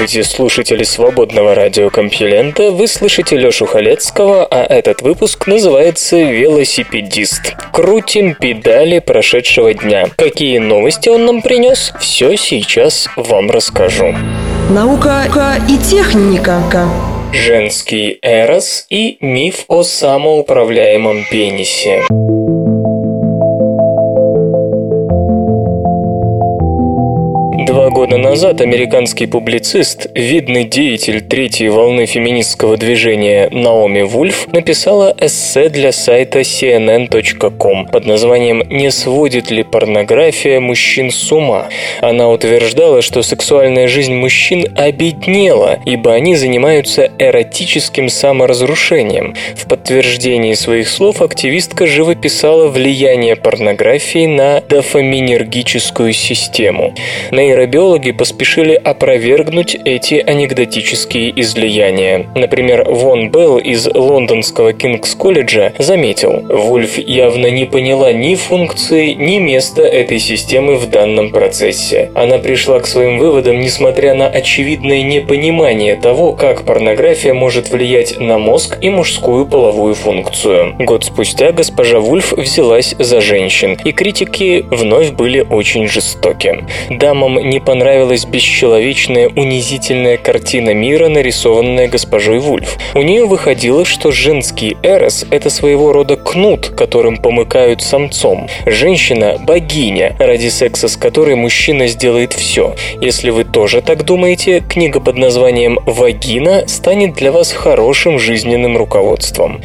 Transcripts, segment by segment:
Здравствуйте, слушатели свободного радиокомпьюлента. Вы слышите Лёшу Халецкого, а этот выпуск называется «Велосипедист». Крутим педали прошедшего дня. Какие новости он нам принес? Все сейчас вам расскажу. Наука и техника. Женский эрос и миф о самоуправляемом пенисе. Два года назад американский публицист, видный деятель третьей волны феминистского движения Наоми Вульф написала эссе для сайта cnn.com под названием «Не сводит ли порнография мужчин с ума?». Она утверждала, что сексуальная жизнь мужчин обеднела, ибо они занимаются эротическим саморазрушением. В подтверждении своих слов активистка живописала влияние порнографии на дофаминергическую систему. Нейро нейробиологи поспешили опровергнуть эти анекдотические излияния. Например, Вон Белл из лондонского Кингс-колледжа заметил, Вульф явно не поняла ни функции, ни места этой системы в данном процессе. Она пришла к своим выводам, несмотря на очевидное непонимание того, как порнография может влиять на мозг и мужскую половую функцию. Год спустя госпожа Вульф взялась за женщин, и критики вновь были очень жестоки. Дамам не понравилась бесчеловечная, унизительная картина мира, нарисованная госпожой Вульф. У нее выходило, что женский эрос – это своего рода кнут, которым помыкают самцом. Женщина – богиня, ради секса с которой мужчина сделает все. Если вы тоже так думаете, книга под названием «Вагина» станет для вас хорошим жизненным руководством.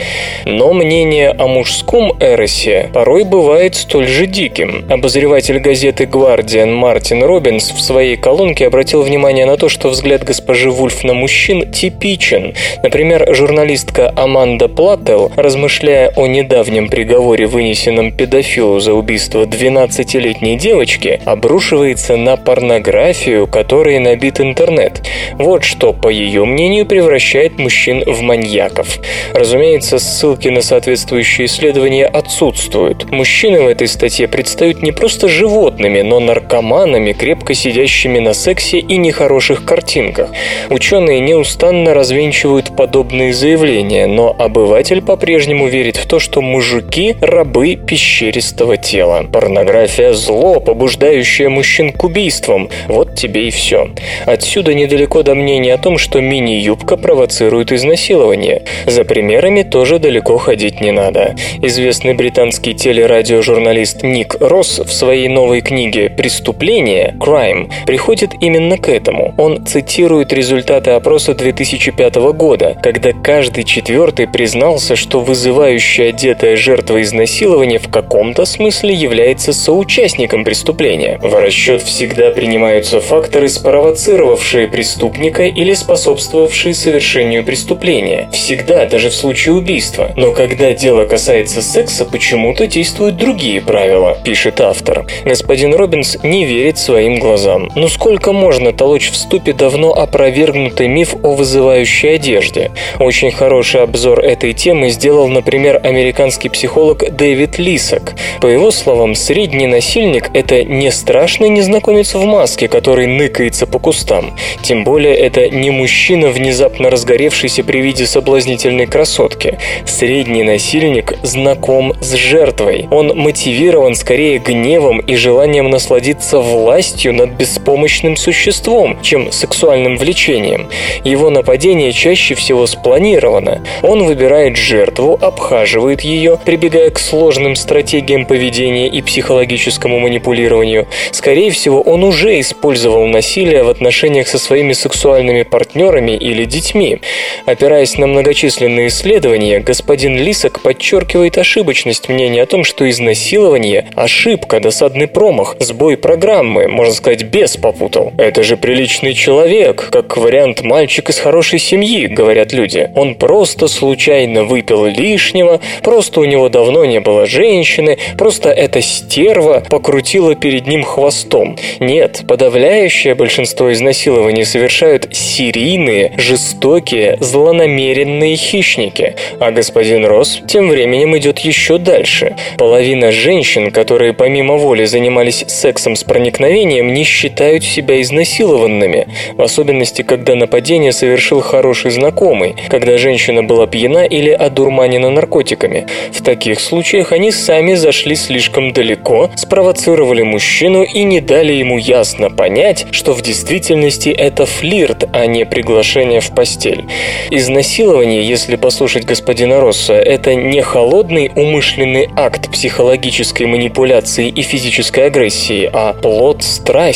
Но мнение о мужском эросе порой бывает столь же диким. Обозреватель газеты «Гвардиан» Мартин Робинс в своей колонке обратил внимание на то, что взгляд госпожи Вульф на мужчин типичен. Например, журналистка Аманда Платтел, размышляя о недавнем приговоре, вынесенном педофилу за убийство 12-летней девочки, обрушивается на порнографию, которой набит интернет. Вот что, по ее мнению, превращает мужчин в маньяков. Разумеется, ссылки на соответствующие исследования отсутствуют. Мужчины в этой статье предстают не просто животными, но наркоманами, крепко сидящими на сексе и нехороших картинках. Ученые неустанно развенчивают подобные заявления, но обыватель по-прежнему верит в то, что мужики – рабы пещеристого тела. Порнография – зло, побуждающее мужчин к убийствам. Вот тебе и все. Отсюда недалеко до мнения о том, что мини-юбка провоцирует изнасилование. За примерами тоже далеко ходить не надо. Известный британский телерадиожурналист Ник Росс в своей новой книге «Преступление» Crime Time приходит именно к этому. Он цитирует результаты опроса 2005 года, когда каждый четвертый признался, что вызывающая одетая жертва изнасилования в каком-то смысле является соучастником преступления. В расчет всегда принимаются факторы, спровоцировавшие преступника или способствовавшие совершению преступления. Всегда, даже в случае убийства. Но когда дело касается секса, почему-то действуют другие правила, пишет автор. Господин Робинс не верит своим глазам глазам. Но сколько можно толочь в ступе давно опровергнутый миф о вызывающей одежде? Очень хороший обзор этой темы сделал, например, американский психолог Дэвид Лисак. По его словам, средний насильник – это не страшный незнакомец в маске, который ныкается по кустам. Тем более, это не мужчина, внезапно разгоревшийся при виде соблазнительной красотки. Средний насильник знаком с жертвой. Он мотивирован скорее гневом и желанием насладиться властью над беспомощным существом, чем сексуальным влечением. Его нападение чаще всего спланировано. Он выбирает жертву, обхаживает ее, прибегая к сложным стратегиям поведения и психологическому манипулированию. Скорее всего, он уже использовал насилие в отношениях со своими сексуальными партнерами или детьми. Опираясь на многочисленные исследования, господин Лисок подчеркивает ошибочность мнения о том, что изнасилование – ошибка, досадный промах, сбой программы, можно сказать, без попутал. Это же приличный человек, как вариант мальчик из хорошей семьи, говорят люди. Он просто случайно выпил лишнего, просто у него давно не было женщины, просто эта стерва покрутила перед ним хвостом. Нет, подавляющее большинство изнасилований совершают серийные, жестокие, злонамеренные хищники. А господин Росс тем временем идет еще дальше. Половина женщин, которые помимо воли занимались сексом с проникновением, не считают себя изнасилованными, в особенности, когда нападение совершил хороший знакомый, когда женщина была пьяна или одурманена наркотиками. В таких случаях они сами зашли слишком далеко, спровоцировали мужчину и не дали ему ясно понять, что в действительности это флирт, а не приглашение в постель. Изнасилование, если послушать господина Росса, это не холодный умышленный акт психологической манипуляции и физической агрессии, а плод страсти.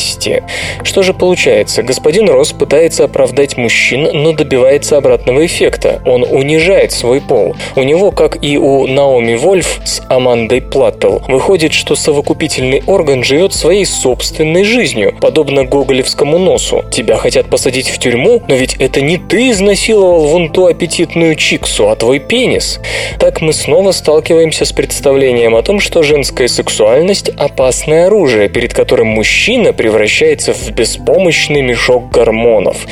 Что же получается? Господин Росс пытается оправдать мужчин, но добивается обратного эффекта. Он унижает свой пол. У него, как и у Наоми Вольф с Амандой Платтл, выходит, что совокупительный орган живет своей собственной жизнью, подобно гоголевскому носу. Тебя хотят посадить в тюрьму, но ведь это не ты изнасиловал вон ту аппетитную чиксу, а твой пенис. Так мы снова сталкиваемся с представлением о том, что женская сексуальность – опасное оружие, перед которым мужчина превращается в беспомощный мешок гормонов.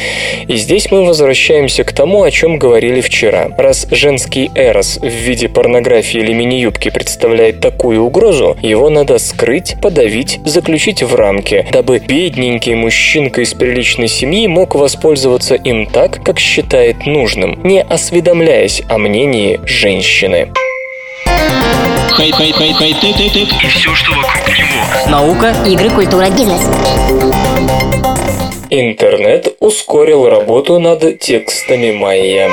И здесь мы возвращаемся к тому, о чем говорили вчера. Раз женский эрос в виде порнографии или мини-юбки представляет такую угрозу, его надо скрыть, подавить, заключить в рамки, дабы бедненький мужчинка из приличной семьи мог воспользоваться им так, как считает нужным, не осведомляясь о мнении женщины. Хай, хай, хай, хай, ты, ты, ты. И все, что вокруг него. Наука, игры, культура, бизнес. Интернет ускорил работу над текстами майя.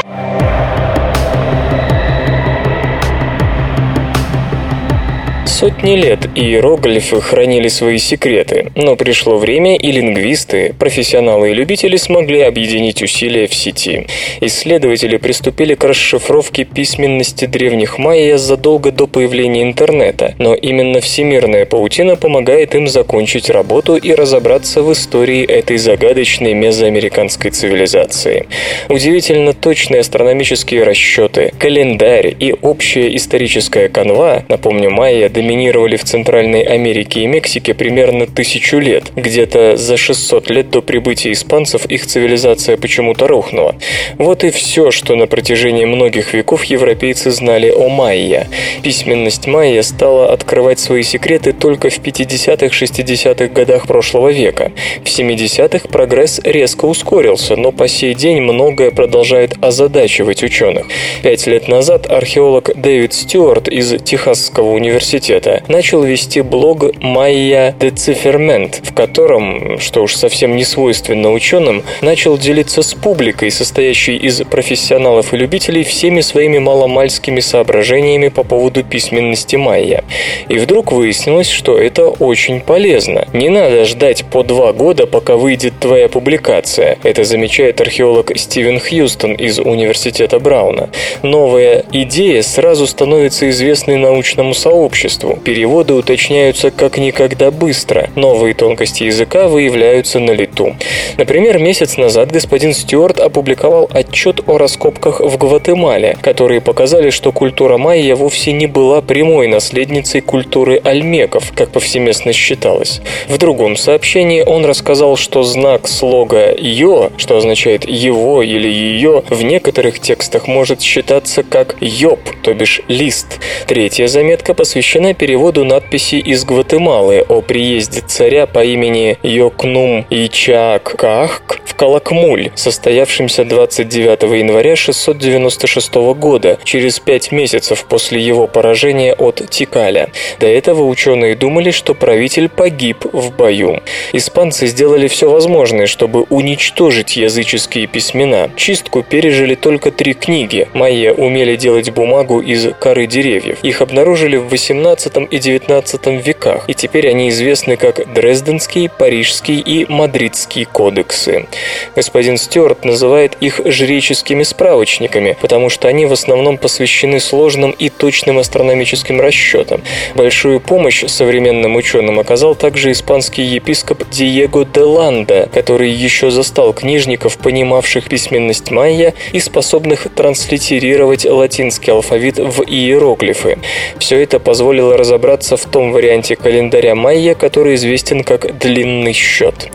Сотни лет иероглифы хранили свои секреты, но пришло время, и лингвисты, профессионалы и любители смогли объединить усилия в сети. Исследователи приступили к расшифровке письменности древних майя задолго до появления интернета, но именно всемирная паутина помогает им закончить работу и разобраться в истории этой загадочной мезоамериканской цивилизации. Удивительно точные астрономические расчеты, календарь и общая историческая канва, напомню, майя доминировали в Центральной Америке и Мексике примерно тысячу лет. Где-то за 600 лет до прибытия испанцев их цивилизация почему-то рухнула. Вот и все, что на протяжении многих веков европейцы знали о майя. Письменность майя стала открывать свои секреты только в 50-60-х годах прошлого века. В 70-х прогресс резко ускорился, но по сей день многое продолжает озадачивать ученых. Пять лет назад археолог Дэвид Стюарт из Техасского университета университета, начал вести блог «Майя Децифермент», в котором, что уж совсем не свойственно ученым, начал делиться с публикой, состоящей из профессионалов и любителей, всеми своими маломальскими соображениями по поводу письменности майя. И вдруг выяснилось, что это очень полезно. Не надо ждать по два года, пока выйдет твоя публикация. Это замечает археолог Стивен Хьюстон из Университета Брауна. Новая идея сразу становится известной научному сообществу, обществу. Переводы уточняются как никогда быстро. Новые тонкости языка выявляются на лету. Например, месяц назад господин Стюарт опубликовал отчет о раскопках в Гватемале, которые показали, что культура майя вовсе не была прямой наследницей культуры альмеков, как повсеместно считалось. В другом сообщении он рассказал, что знак слога «ё», что означает «его» или «ее», в некоторых текстах может считаться как «ёб», то бишь «лист». Третья заметка посвящена переводу надписи из Гватемалы о приезде царя по имени Йокнум Ичаак Кахк в Калакмуль, состоявшемся 29 января 696 года, через пять месяцев после его поражения от Тикаля. До этого ученые думали, что правитель погиб в бою. Испанцы сделали все возможное, чтобы уничтожить языческие письмена. Чистку пережили только три книги. Майя умели делать бумагу из коры деревьев. Их обнаружили в 18 и 19 веках, и теперь они известны как Дрезденский, Парижский и Мадридский кодексы. Господин Стюарт называет их жреческими справочниками, потому что они в основном посвящены сложным и точным астрономическим расчетам. Большую помощь современным ученым оказал также испанский епископ Диего де Ланда, который еще застал книжников, понимавших письменность майя и способных транслитерировать латинский алфавит в иероглифы. Все это позволило разобраться в том варианте календаря майя, который известен как «длинный счет».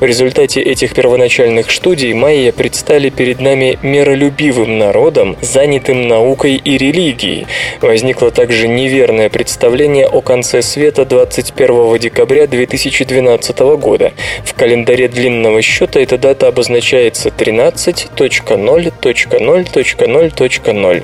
В результате этих первоначальных студий майя предстали перед нами миролюбивым народом, занятым наукой и религией. Возникло также неверное представление о конце света 21 декабря 2012 года. В календаре длинного счета эта дата обозначается 13.0.0.0.0.0.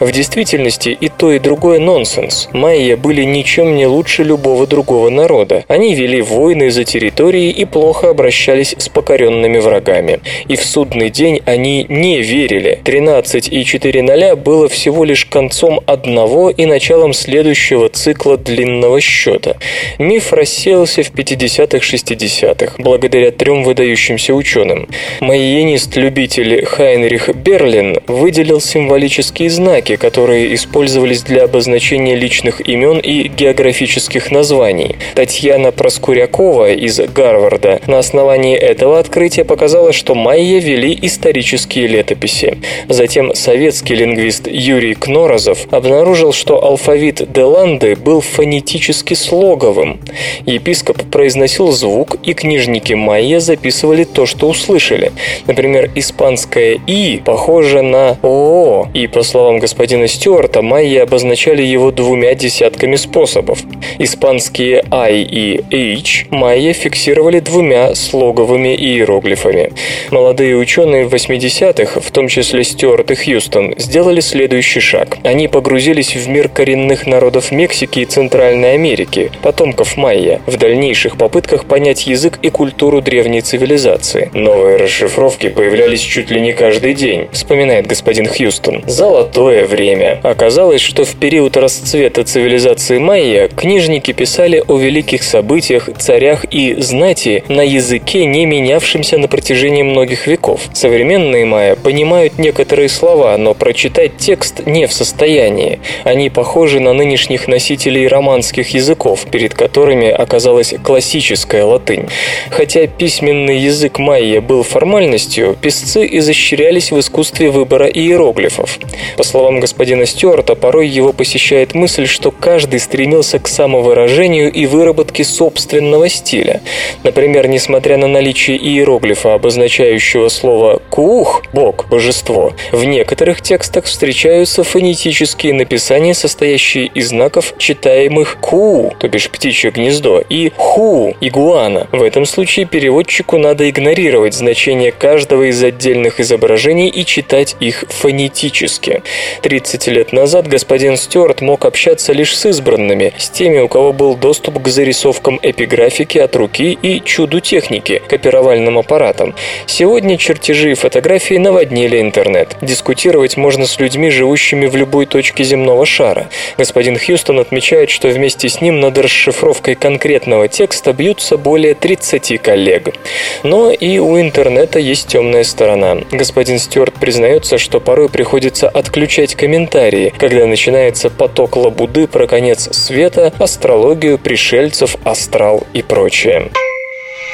В действительности и то, и другое нонсенс. Майя были ничем не лучше любого другого народа. Они вели войны за территории и плохо обращались с покоренными врагами. И в судный день они не верили. 13 и 4 ноля было всего лишь концом одного и началом следующего цикла длинного счета. Миф рассеялся в 50-х-60-х, благодаря трем выдающимся ученым. Майенист-любитель Хайнрих Берлин выделил символические знаки, которые использовались для обозначения личных имен и географических названий. Татьяна Проскурякова из Гарварда на основании этого открытия показала, что майя вели исторические летописи. Затем советский лингвист Юрий Кнорозов обнаружил, что алфавит Деланды был фонетически слоговым. Епископ произносил звук, и книжники майя записывали то, что услышали. Например, испанское «и» похоже на «о», и, по словам господина Стюарта, майя обозначали его двумя десятками способов. Испанские «I» и «h» майя фиксировали двумя слоговыми иероглифами. Молодые ученые в 80-х, в том числе Стюарт и Хьюстон, сделали следующий шаг. Они погрузились в мир коренных народов Мексики и Центральной Америки, потомков майя, в дальнейших попытках понять язык и культуру древней цивилизации. Новые расшифровки появлялись чуть ли не каждый день, вспоминает господин Хьюстон. Золотое время. Оказалось, что в период расцвета цивилизации майя книжники писали о великих событиях, царях и знати на языке, не менявшемся на протяжении многих веков. Современные майя понимают некоторые слова, но прочитать текст не в состоянии. Они похожи на нынешних носителей романских языков, перед которыми оказалась классическая латынь. Хотя письменный язык майя был формальностью, писцы изощрялись в искусстве выбора иероглифов. По словам господина Стюарта, порой его посещает мысль, что каждый стремился к самовыражению и выработке собственного стиля. Например, несмотря на наличие иероглифа, обозначающего слово «кух» – «бог», «божество», в некоторых текстах встречаются фонетические написания, состоящие из знаков, читаемых «ку», то бишь птичье гнездо, и «ху», игуана. В этом случае переводчику надо игнорировать значение каждого из отдельных изображений и читать их фонетически. 30 лет назад господин Стюарт мог общаться лишь с избранными, с теми, у кого был доступ к зарисовкам эпиграфики от руки и чуду техники, копировальным аппаратам. Сегодня чертежи и фотографии наводнили интернет. Дискутировать можно с людьми, живущими в любой точке земного шара. Господин Хьюстон отмечает, что вместе с ним над расшифровкой конкретного текста бьются более 30 коллег. Но и у интернета есть темная сторона. Господин Стюарт признается, что порой приходится отключать комментарии, когда начинается поток лабуды про конец света, астрологию, пришельцев, астрал и прочее.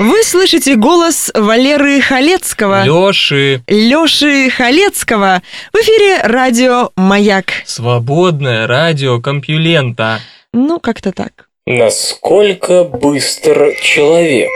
Вы слышите голос Валеры Халецкого. Лёши. Лёши Халецкого. В эфире радио «Маяк». Свободное радио Компьюлента. Ну, как-то так. Насколько быстр человек?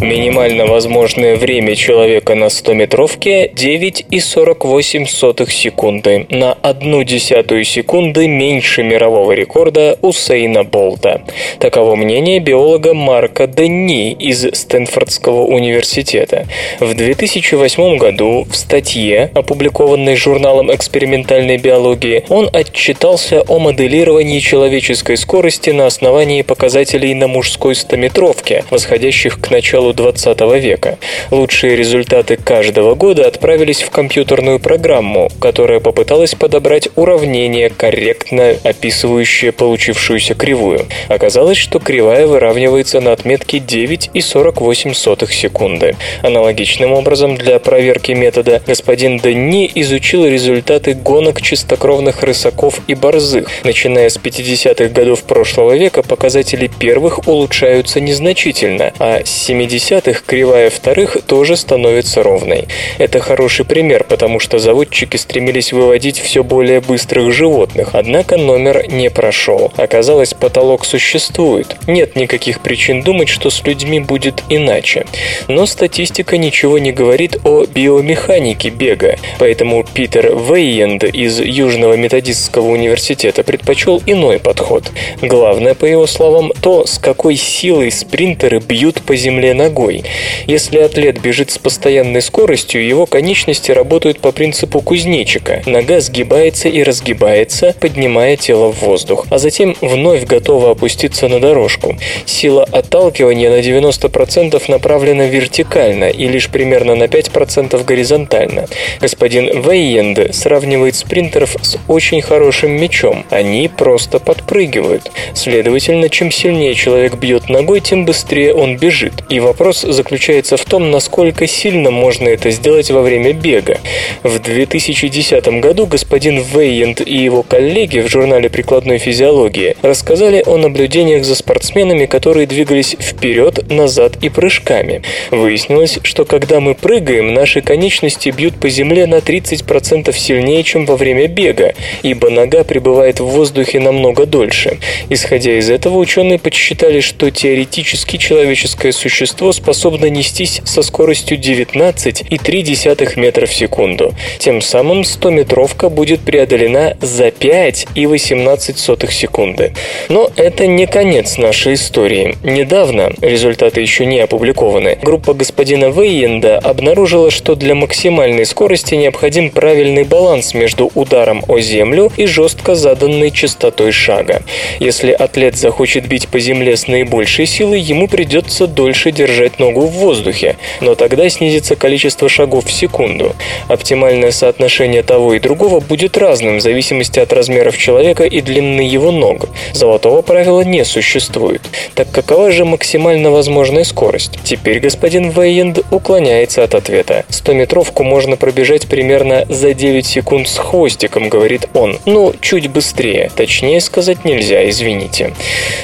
Минимально возможное время человека на 100-метровке 9,48 секунды, на одну десятую секунды меньше мирового рекорда Усейна Болта. Таково мнение биолога Марка Денни из Стэнфордского университета. В 2008 году в статье, опубликованной журналом экспериментальной биологии, он отчитался о моделировании человеческой скорости на основании показателей на мужской стометровке, восходящих к началу 20 века. Лучшие результаты каждого года отправились в компьютерную программу, которая попыталась подобрать уравнение, корректно описывающее получившуюся кривую. Оказалось, что кривая выравнивается на отметке 9,48 секунды. Аналогичным образом для проверки метода господин Денни изучил результаты гонок чистокровных рысаков и борзых. Начиная с 50-х годов прошлого века показатели первых улучшаются незначительно, а с 70-х кривая вторых тоже становится ровной. Это хороший пример, потому что заводчики стремились выводить все более быстрых животных, однако номер не прошел. Оказалось, потолок существует. Нет никаких причин думать, что с людьми будет иначе. Но статистика ничего не говорит о биомеханике бега, поэтому Питер Вейенд из Южного методистского университета предпочел иной подход. Главное, по его словам, то, с какой силой спринтеры бьют по земле ногой. Если атлет бежит с постоянной скоростью, его конечности работают по принципу кузнечика. Нога сгибается и разгибается, поднимая тело в воздух, а затем вновь готова опуститься на дорожку. Сила отталкивания на 90% направлена вертикально и лишь примерно на 5% горизонтально. Господин Вейенде сравнивает спринтеров с очень хорошим мячом. Они просто подпрыгивают. Следовательно, чем сильнее человек бьет ногой, тем быстрее он бежит. И вопрос заключается в том, насколько сильно можно это сделать во время бега. В 2010 году господин Вейенд и его коллеги в журнале прикладной физиологии рассказали о наблюдениях за спортсменами, которые двигались вперед, назад и прыжками. Выяснилось, что когда мы прыгаем, наши конечности бьют по земле на 30% сильнее, чем во время бега, ибо нога пребывает в воздухе намного дольше. Исходя из этого, ученые подсчитали, что теоретически человеческое существо способно нестись со скоростью 19,3 метра в секунду. Тем самым 100-метровка будет преодолена за 5,18 секунды. Но это не конец нашей истории. Недавно, результаты еще не опубликованы, группа господина Вейенда обнаружила, что для максимальной скорости необходим правильный баланс между ударом о землю и жестко заданной частотой шага. Если атлет захочет бить по земле с наибольшей силой, ему придется дольше держать ногу в воздухе, но тогда снизится количество шагов в секунду. Оптимальное соотношение того и другого будет разным в зависимости от размеров человека и длины его ног. Золотого правила не существует. Так какова же максимально возможная скорость? Теперь господин Вейенд уклоняется от ответа. 100-метровку можно пробежать примерно за 9 секунд с хвостиком, говорит он. Ну, чуть быстрее. Точнее сказать нельзя, извините.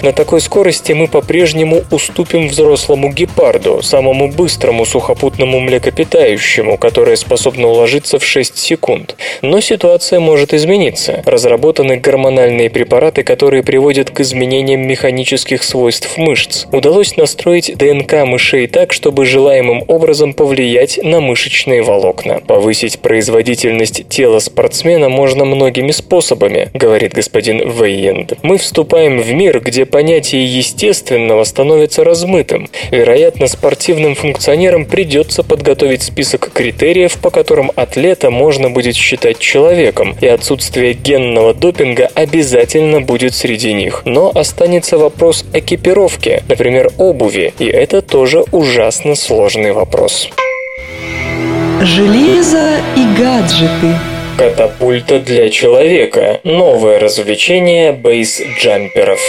На такой скорости мы по-прежнему уступим взрослому гепарду, самому быстрому сухопутному млекопитающему, которое способно уложиться в 6 секунд. Но ситуация может измениться. Разработаны гормональные препараты, которые приводят к изменениям механических свойств мышц. Удалось настроить ДНК мышей так, чтобы желаемым образом повлиять на мышечные волокна. Повысить производительность тела спортсмена можно многими способами, говорит господин Вейенд. Мы вступаем в мир, где понятие естественного становится размытым. Вероятно, спортивным функционерам придется подготовить список критериев, по которым атлета можно будет считать человеком, и отсутствие генного допинга обязательно будет среди них. Но останется вопрос экипировки, например, обуви, и это тоже ужасно сложный вопрос. Железо и гаджеты. Катапульта для человека. Новое развлечение бейс-джамперов.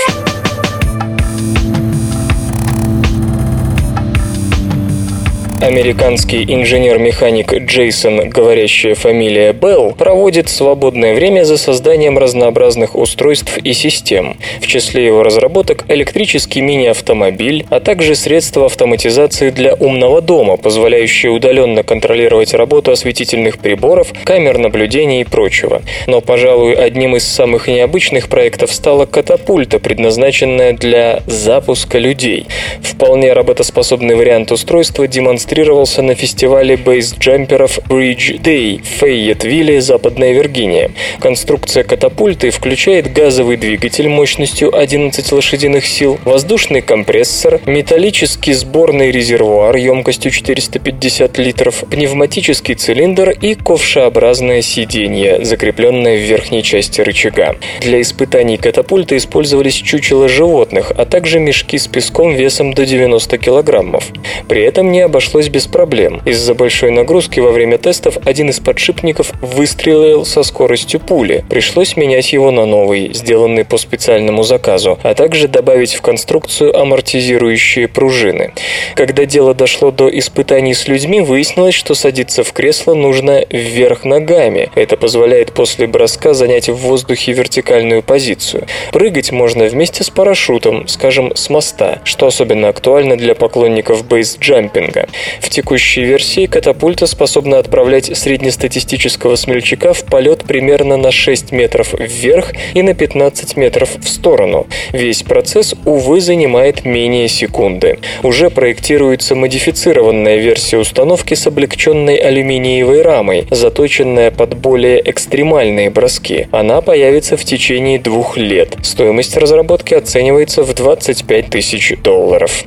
Американский инженер-механик Джейсон, говорящая фамилия Белл, проводит свободное время за созданием разнообразных устройств и систем. В числе его разработок электрический мини-автомобиль, а также средства автоматизации для умного дома, позволяющие удаленно контролировать работу осветительных приборов, камер наблюдения и прочего. Но, пожалуй, одним из самых необычных проектов стала катапульта, предназначенная для запуска людей. Вполне работоспособный вариант устройства демонстрировался на фестивале бейсджамперов Bridge Day в Фейетвилле, Западная Виргиния. Конструкция катапульты включает газовый двигатель мощностью 11 лошадиных сил, воздушный компрессор, металлический сборный резервуар емкостью 450 литров, пневматический цилиндр и ковшеобразное сиденье, закрепленное в верхней части рычага. Для испытаний катапульты использовались чучела животных, а также мешки с песком весом до 90 килограммов. При этом не обошлось без проблем. Из-за большой нагрузки во время тестов один из подшипников выстрелил со скоростью пули. Пришлось менять его на новый, сделанный по специальному заказу, а также добавить в конструкцию амортизирующие пружины. Когда дело дошло до испытаний с людьми, выяснилось, что садиться в кресло нужно вверх ногами. Это позволяет после броска занять в воздухе вертикальную позицию. Прыгать можно вместе с парашютом, скажем, с моста, что особенно актуально для поклонников бейсджампинга. В текущей версии катапульта способна отправлять среднестатистического смельчака в полет примерно на 6 метров вверх и на 15 метров в сторону. Весь процесс, увы, занимает менее секунды. Уже проектируется модифицированная версия установки с облегченной алюминиевой рамой, заточенная под более экстремальные броски. Она появится в течение двух лет. Стоимость разработки оценивается в 25 тысяч долларов.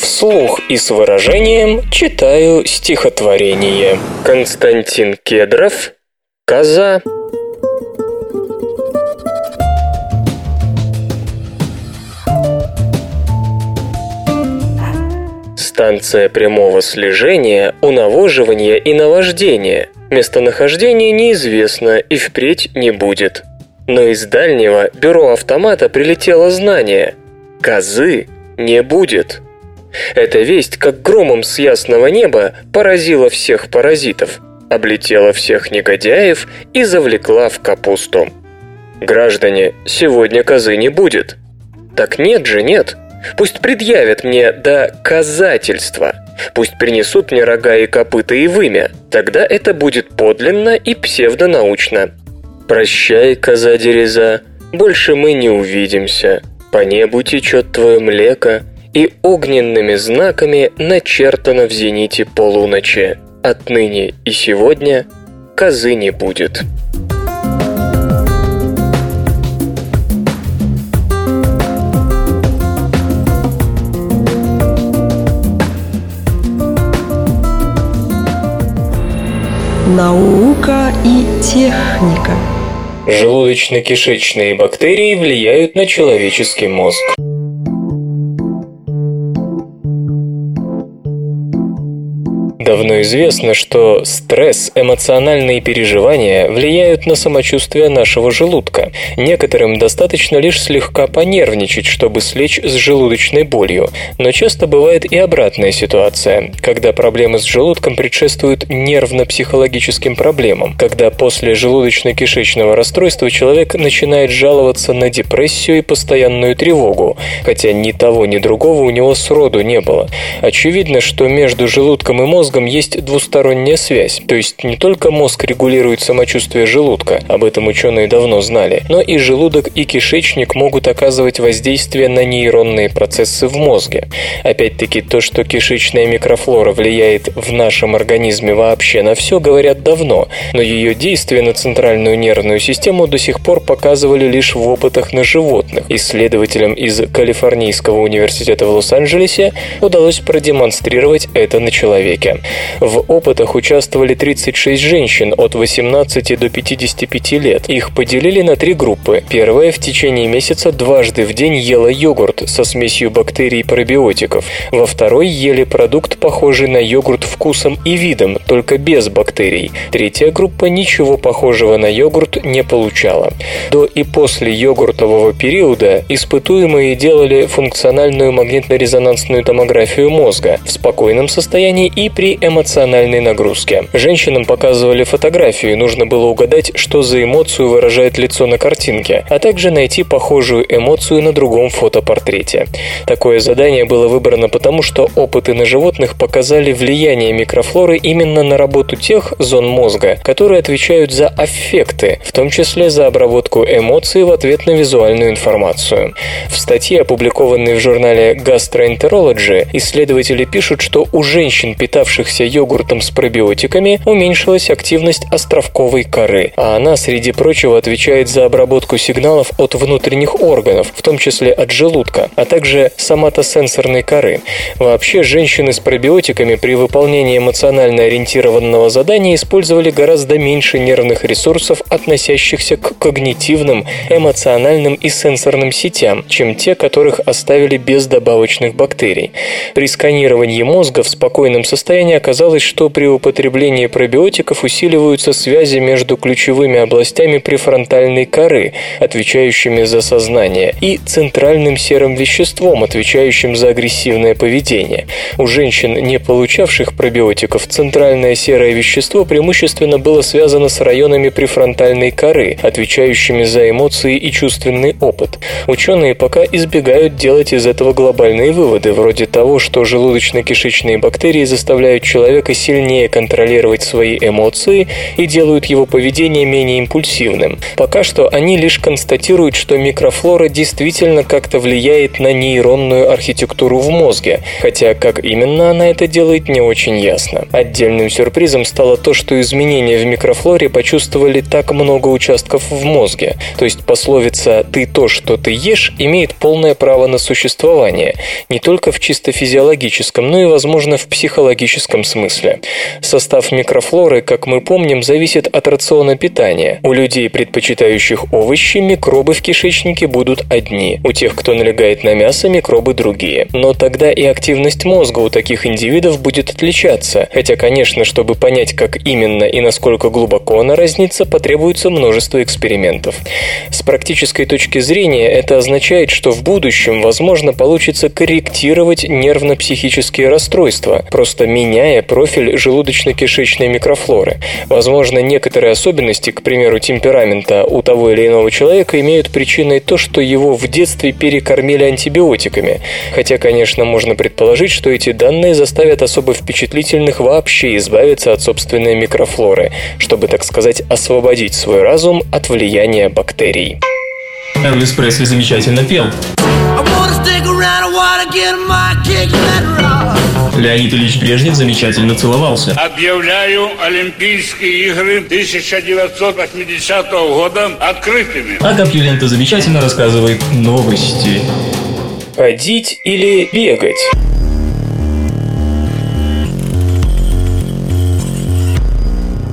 Вслух и с выражением читаю стихотворение. Константин Кедров «Коза». Станция прямого слежения, унавоживания и наваждения. Местонахождение неизвестно и впредь не будет. Но из дальнего бюро автомата прилетело знание. Козы не будет. Эта весть, как громом с ясного неба, поразила всех паразитов, облетела всех негодяев и завлекла в капусту. Граждане, сегодня козы не будет. Так нет же, нет. Пусть предъявят мне доказательства. Пусть принесут мне рога и копыта и вымя. Тогда это будет подлинно и псевдонаучно. Прощай, коза дереза, больше мы не увидимся. По небу течет твое млеко, и огненными знаками начертано в зените полуночи. Отныне и сегодня козы не будет. Наука и техника. Желудочно-кишечные бактерии влияют на человеческий мозг. Давно известно, что стресс, эмоциональные переживания влияют на самочувствие нашего желудка. Некоторым достаточно лишь слегка понервничать, чтобы слечь с желудочной болью. Но часто бывает и обратная ситуация, когда проблемы с желудком предшествуют нервно-психологическим проблемам, когда после желудочно-кишечного расстройства человек начинает жаловаться на депрессию и постоянную тревогу, хотя ни того, ни другого у него сроду не было. Очевидно, что между желудком и мозгом есть двусторонняя связь, то есть не только мозг регулирует самочувствие желудка, об этом ученые давно знали, но и желудок и кишечник могут оказывать воздействие на нейронные процессы в мозге. Опять-таки, то, что кишечная микрофлора влияет в нашем организме вообще на все, говорят давно, но ее действие на центральную нервную систему до сих пор показывали лишь в опытах на животных. Исследователям из Калифорнийского университета в Лос-Анджелесе удалось продемонстрировать это на человеке. В опытах участвовали 36 женщин от 18 до 55 лет. Их поделили на три группы. Первая в течение месяца дважды в день ела йогурт со смесью бактерий и пробиотиков. Во второй ели продукт, похожий на йогурт вкусом и видом, только без бактерий. Третья группа ничего похожего на йогурт не получала. До и после йогуртового периода испытуемые делали функциональную магнитно-резонансную томографию мозга в спокойном состоянии и при эмоциональной нагрузке. Женщинам показывали фотографию, нужно было угадать, что за эмоцию выражает лицо на картинке, а также найти похожую эмоцию на другом фотопортрете. Такое задание было выбрано потому, что опыты на животных показали влияние микрофлоры именно на работу тех зон мозга, которые отвечают за аффекты, в том числе за обработку эмоций в ответ на визуальную информацию. В статье, опубликованной в журнале Gastroenterology, исследователи пишут, что у женщин, питавшихся йогуртом с пробиотиками, уменьшилась активность островковой коры, а она, среди прочего, отвечает за обработку сигналов от внутренних органов, в том числе от желудка, а также соматосенсорной коры. Вообще, женщины с пробиотиками при выполнении эмоционально ориентированного задания использовали гораздо меньше нервных ресурсов, относящихся к когнитивным, эмоциональным и сенсорным сетям, чем те, которых оставили без добавочных бактерий. При сканировании мозга в спокойном состоянии оказалось, что при употреблении пробиотиков усиливаются связи между ключевыми областями префронтальной коры, отвечающими за сознание, и центральным серым веществом, отвечающим за агрессивное поведение. У женщин, не получавших пробиотиков, центральное серое вещество преимущественно было связано с районами префронтальной коры, отвечающими за эмоции и чувственный опыт. Ученые пока избегают делать из этого глобальные выводы, вроде того, что желудочно-кишечные бактерии заставляют человека сильнее контролировать свои эмоции и делают его поведение менее импульсивным. Пока что они лишь констатируют, что микрофлора действительно как-то влияет на нейронную архитектуру в мозге, хотя как именно она это делает, не очень ясно. Отдельным сюрпризом стало то, что изменения в микрофлоре почувствовали так много участков в мозге. То есть пословица «ты то, что ты ешь» имеет полное право на существование, не только в чисто физиологическом, но и, возможно, в психологическом смысле. Состав микрофлоры, как мы помним, зависит от рациона питания. У людей, предпочитающих овощи, микробы в кишечнике будут одни. У тех, кто налегает на мясо, микробы другие. Но тогда и активность мозга у таких индивидов будет отличаться. Хотя, конечно, чтобы понять, как именно и насколько глубоко она разнится, потребуется множество экспериментов. С практической точки зрения это означает, что в будущем, возможно, получится корректировать нервно-психические расстройства, просто меняя профиль желудочно-кишечной микрофлоры. Возможно, некоторые особенности, к примеру, темперамента у того или иного человека имеют причиной то, что его в детстве перекормили антибиотиками. Хотя, конечно, можно предположить, что эти данные заставят особо впечатлительных вообще избавиться от собственной микрофлоры, чтобы, так сказать, освободить свой разум от влияния бактерий. Элвис Пресли замечательно пел. Леонид Ильич Брежнев замечательно целовался. Объявляю Олимпийские игры 1980 года открытыми. А Компьюлента замечательно рассказывает новости. Ходить или бегать?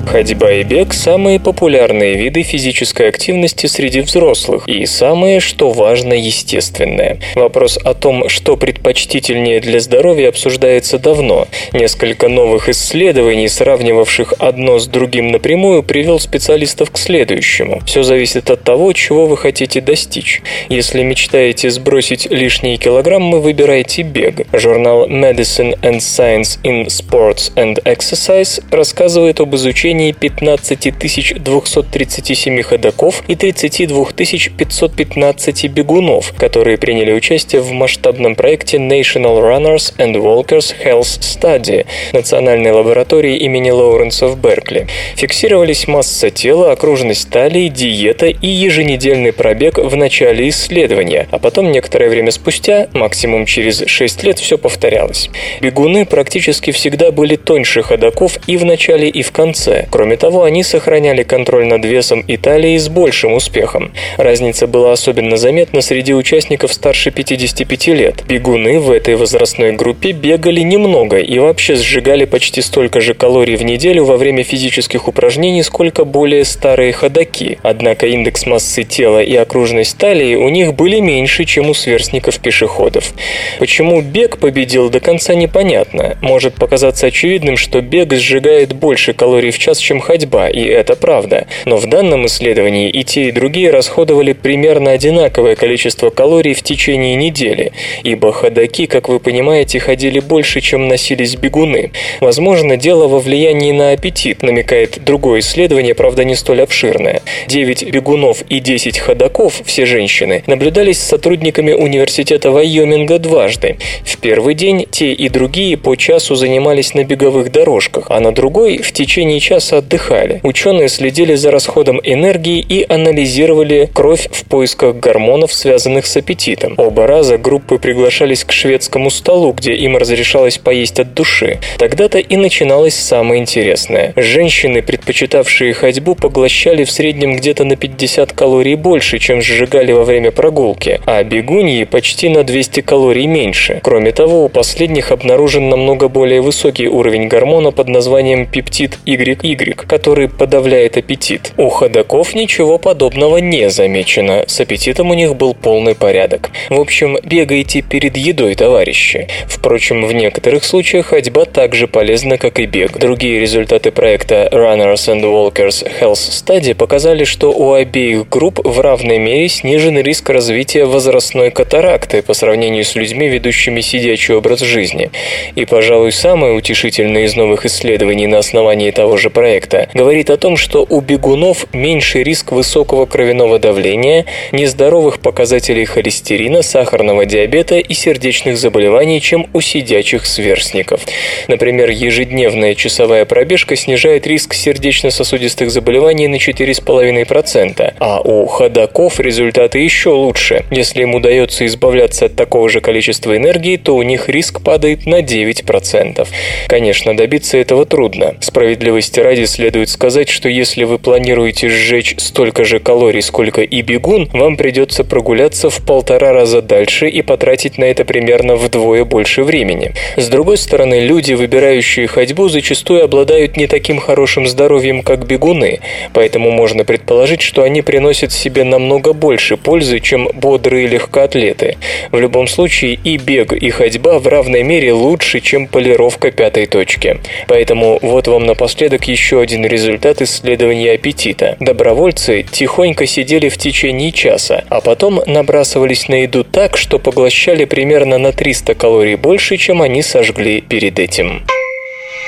Ходьба и бег – самые популярные виды физической активности среди взрослых и самые, что важно, естественное. Вопрос о том, что предпочтительнее для здоровья, обсуждается давно. Несколько новых исследований, сравнивавших одно с другим напрямую, привел специалистов к следующему. Все зависит от того, чего вы хотите достичь. Если мечтаете сбросить лишние килограммы, выбирайте бег. Журнал Medicine and Science in Sports and Exercise рассказывает об изучении 15 237 ходаков и 32 515 бегунов, которые приняли участие в масштабном проекте National Runners and Walkers Health Study Национальной лаборатории имени Лоуренса в Беркли. Фиксировались масса тела, окружность талии, диета и еженедельный пробег в начале исследования, а потом некоторое время спустя, максимум через 6 лет, все повторялось. Бегуны практически всегда были тоньше ходаков и в начале, и в конце. Кроме того, они сохраняли контроль над весом и талией с большим успехом. Разница была особенно заметна среди участников старше 55 лет. Бегуны в этой возрастной группе бегали немного и вообще сжигали почти столько же калорий в неделю во время физических упражнений, сколько более старые ходаки. Однако индекс массы тела и окружность талии у них были меньше, чем у сверстников-пешеходов. Почему бег победил до конца непонятно. Может показаться очевидным, что бег сжигает больше калорий в час, чем ходьба, и это правда. Но в данном исследовании и те, и другие расходовали примерно одинаковое количество калорий в течение недели, ибо ходаки, как вы понимаете, ходили больше, чем носились бегуны. Возможно, дело во влиянии на аппетит, намекает другое исследование, правда не столь обширное. 9 бегунов и 10 ходаков, все женщины, наблюдались с сотрудниками университета Вайоминга дважды. В первый день те и другие по часу занимались на беговых дорожках, а на другой в течение часа отдыхали. Ученые следили за расходом энергии и анализировали кровь в поисках гормонов, связанных с аппетитом. Оба раза группы приглашались к шведскому столу, где им разрешалось поесть от души. Тогда-то и начиналось самое интересное. Женщины, предпочитавшие ходьбу, поглощали в среднем где-то на 50 калорий больше, чем сжигали во время прогулки, а бегуньи почти на 200 калорий меньше. Кроме того, у последних обнаружен намного более высокий уровень гормона под названием пептид YY, который подавляет аппетит. У ходаков ничего подобного не замечено, с аппетитом у них был полный порядок. В общем, бегайте перед едой, товарищи. Впрочем, в некоторых случаях ходьба также полезна, как и бег. Другие результаты проекта Runners and Walkers Health Study показали, что у обеих групп в равной мере снижен риск развития возрастной катаракты по сравнению с людьми, ведущими сидячий образ жизни. И, пожалуй, самое утешительное из новых исследований на основании того же проекта говорит о том, что у бегунов меньший риск высокого кровяного давления, нездоровых показателей холестерина, сахарного диабета и сердечных заболеваний, чем у сидячих сверстников. Например, ежедневная часовая пробежка снижает риск сердечно-сосудистых заболеваний на 4,5%, а у ходаков результаты еще лучше. Если им удается избавляться от такого же количества энергии, то у них риск падает на 9%. Конечно, добиться этого трудно. Справедливости ради следует сказать, что если вы планируете сжечь столько же калорий, сколько и бегун, вам придется прогуляться в полтора раза дальше и потратить на это примерно вдвое больше времени. С другой стороны, люди, выбирающие ходьбу, зачастую обладают не таким хорошим здоровьем, как бегуны, поэтому можно предположить, что они приносят себе намного больше пользы, чем бодрые легкоатлеты. В любом случае, и бег, и ходьба в равной мере лучше, чем полировка пятой точки. Поэтому вот вам напоследок еще один результат исследования аппетита. Добровольцы тихонько сидели в течение часа, а потом набрасывались на еду так, что поглощали примерно на 300 калорий больше, чем они сожгли перед этим.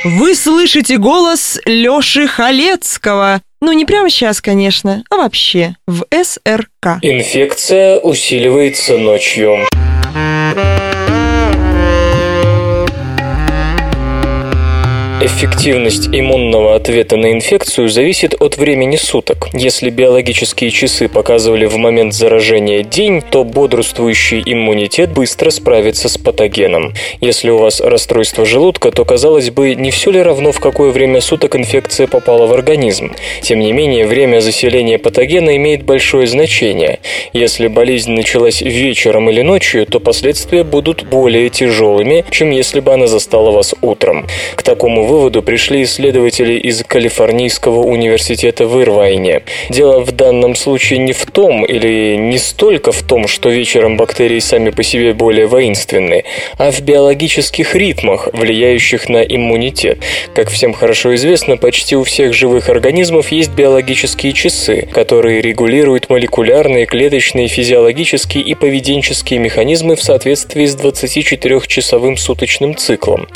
Вы слышите голос Лёши Халецкого. Ну, не прямо сейчас, конечно, а вообще в СРК. Инфекция усиливается ночью. Эффективность иммунного ответа на инфекцию зависит от времени суток. Если биологические часы показывали в момент заражения день, то бодрствующий иммунитет быстро справится с патогеном. Если у вас расстройство желудка, то, казалось бы, не все ли равно, в какое время суток инфекция попала в организм. Тем не менее, время заселения патогена имеет большое значение. Если болезнь началась вечером или ночью, то последствия будут более тяжелыми, чем если бы она застала вас утром. К такому выводу пришли исследователи из Калифорнийского университета в Ирвайне. Дело в данном случае не в том или не столько в том, что вечером бактерии сами по себе более воинственны, а в биологических ритмах, влияющих на иммунитет. Как всем хорошо известно, почти у всех живых организмов есть биологические часы, которые регулируют молекулярные, клеточные, физиологические и поведенческие механизмы в соответствии с 24-часовым суточным циклом.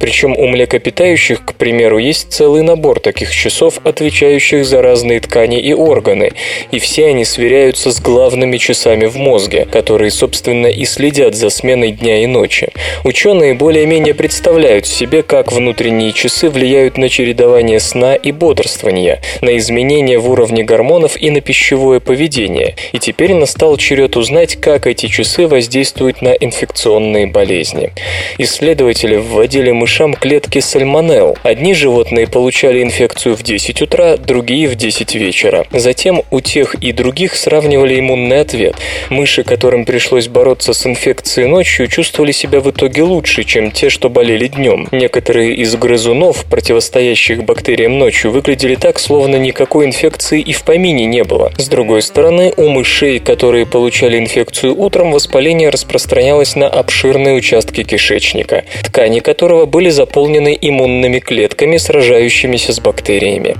Причем у млекопитающих млекопитающих, к примеру, есть целый набор таких часов, отвечающих за разные ткани и органы, и все они сверяются с главными часами в мозге, которые, собственно, и следят за сменой дня и ночи. Ученые более-менее представляют себе, как внутренние часы влияют на чередование сна и бодрствования, на изменения в уровне гормонов и на пищевое поведение. И теперь настал черед узнать, как эти часы воздействуют на инфекционные болезни. Исследователи вводили мышам клетки сальмонеллы, Salmonella. Одни животные получали инфекцию в 10 утра, другие в 10 вечера. Затем у тех и других сравнивали иммунный ответ. Мыши, которым пришлось бороться с инфекцией ночью, чувствовали себя в итоге лучше, чем те, что болели днем. Некоторые из грызунов, противостоящих бактериям ночью, выглядели так, словно никакой инфекции и в помине не было. С другой стороны, у мышей, которые получали инфекцию утром, воспаление распространялось на обширные участки кишечника, ткани которого были заполнены иммунными клетками, сражающимися с бактериями.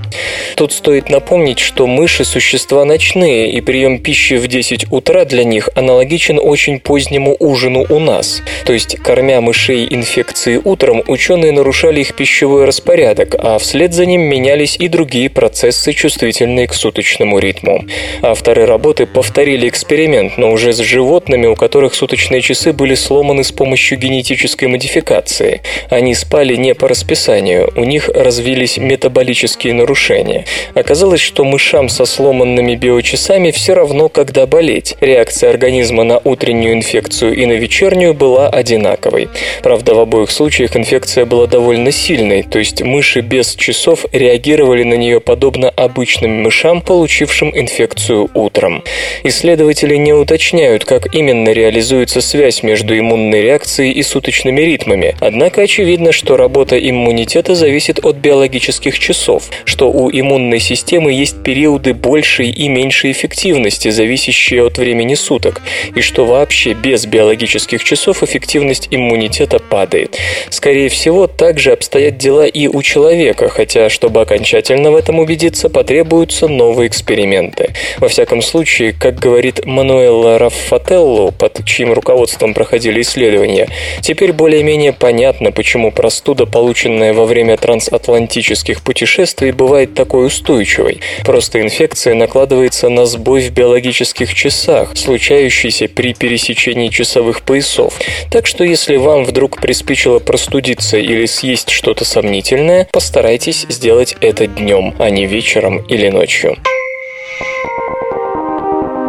Тут стоит напомнить, что мыши – существа ночные, и прием пищи в 10 утра для них аналогичен очень позднему ужину у нас. То есть, кормя мышей инфекции утром, ученые нарушали их пищевой распорядок, а вслед за ним менялись и другие процессы, чувствительные к суточному ритму. Авторы работы повторили эксперимент, но уже с животными, у которых суточные часы были сломаны с помощью генетической модификации. Они спали не по расписанию, у них развились метаболические нарушения. Оказалось, что мышам со сломанными биочасами все равно, когда болеть. Реакция организма на утреннюю инфекцию и на вечернюю была одинаковой. Правда, в обоих случаях инфекция была довольно сильной, то есть мыши без часов реагировали на нее подобно обычным мышам, получившим инфекцию утром. Исследователи не уточняют, как именно реализуется связь между иммунной реакцией и суточными ритмами, однако очевидно, что работа иммунитета зависит от биологических часов, что у иммунной системы есть периоды большей и меньшей эффективности, зависящие от времени суток, и что вообще без биологических часов эффективность иммунитета падает. Скорее всего, также обстоят дела и у человека, хотя, чтобы окончательно в этом убедиться, потребуются новые эксперименты. Во всяком случае, как говорит Мануэлла Раффателло, под чьим руководством проходили исследования, теперь более-менее понятно, почему простуда, полученная во время трансатлантических путешествий, бывает такой устойчивой. Просто инфекция накладывается на сбой в биологических часах, случающийся при пересечении часовых поясов. Так что если вам вдруг приспичило простудиться или съесть что-то сомнительное, постарайтесь сделать это днем, а не вечером или ночью.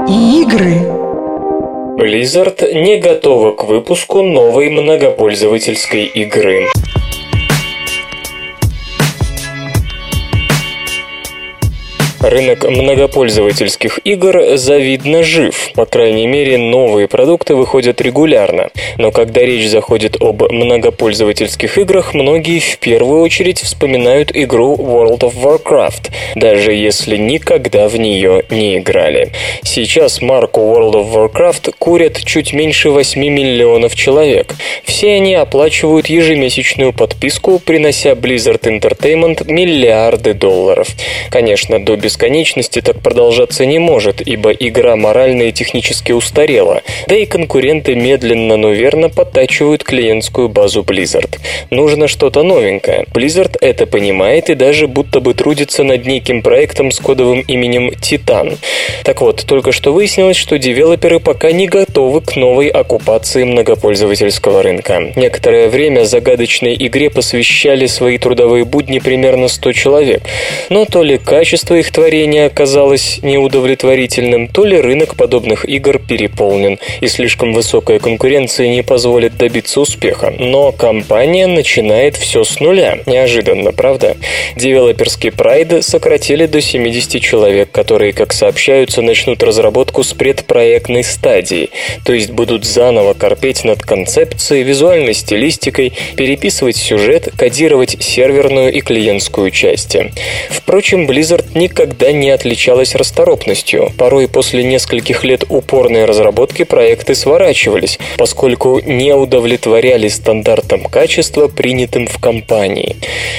Игры. Blizzard не готова к выпуску новой многопользовательской игры. Рынок многопользовательских игр завидно жив. По крайней мере, новые продукты выходят регулярно. Но когда речь заходит об многопользовательских играх, многие в первую очередь вспоминают игру World of Warcraft, даже если никогда в нее не играли. Сейчас марку World of Warcraft курят чуть меньше 8 миллионов человек. Все они оплачивают ежемесячную подписку, принося Blizzard Entertainment миллиарды долларов. Конечно, до бесконечности так продолжаться не может, ибо игра морально и технически устарела, да и конкуренты медленно, но верно подтачивают клиентскую базу Blizzard. Нужно что-то новенькое. Blizzard это понимает и даже будто бы трудится над неким проектом с кодовым именем Titan. Так вот, только что выяснилось, что девелоперы пока не готовы к новой оккупации многопользовательского рынка. Некоторое время загадочной игре посвящали свои трудовые будни примерно 100 человек, но то ли качество их творение оказалось неудовлетворительным, то ли рынок подобных игр переполнен, и слишком высокая конкуренция не позволит добиться успеха. Но компания начинает все с нуля. Неожиданно, правда? Девелоперский прайд сократили до 70 человек, которые, как сообщаются, начнут разработку с предпроектной стадии, то есть будут заново корпеть над концепцией, визуальной стилистикой, переписывать сюжет, кодировать серверную и клиентскую части. Впрочем, Blizzard никогда никогда не отличалась расторопностью. Порой после нескольких лет упорной разработки проекты сворачивались, поскольку не удовлетворяли стандартам качества, принятым в компании.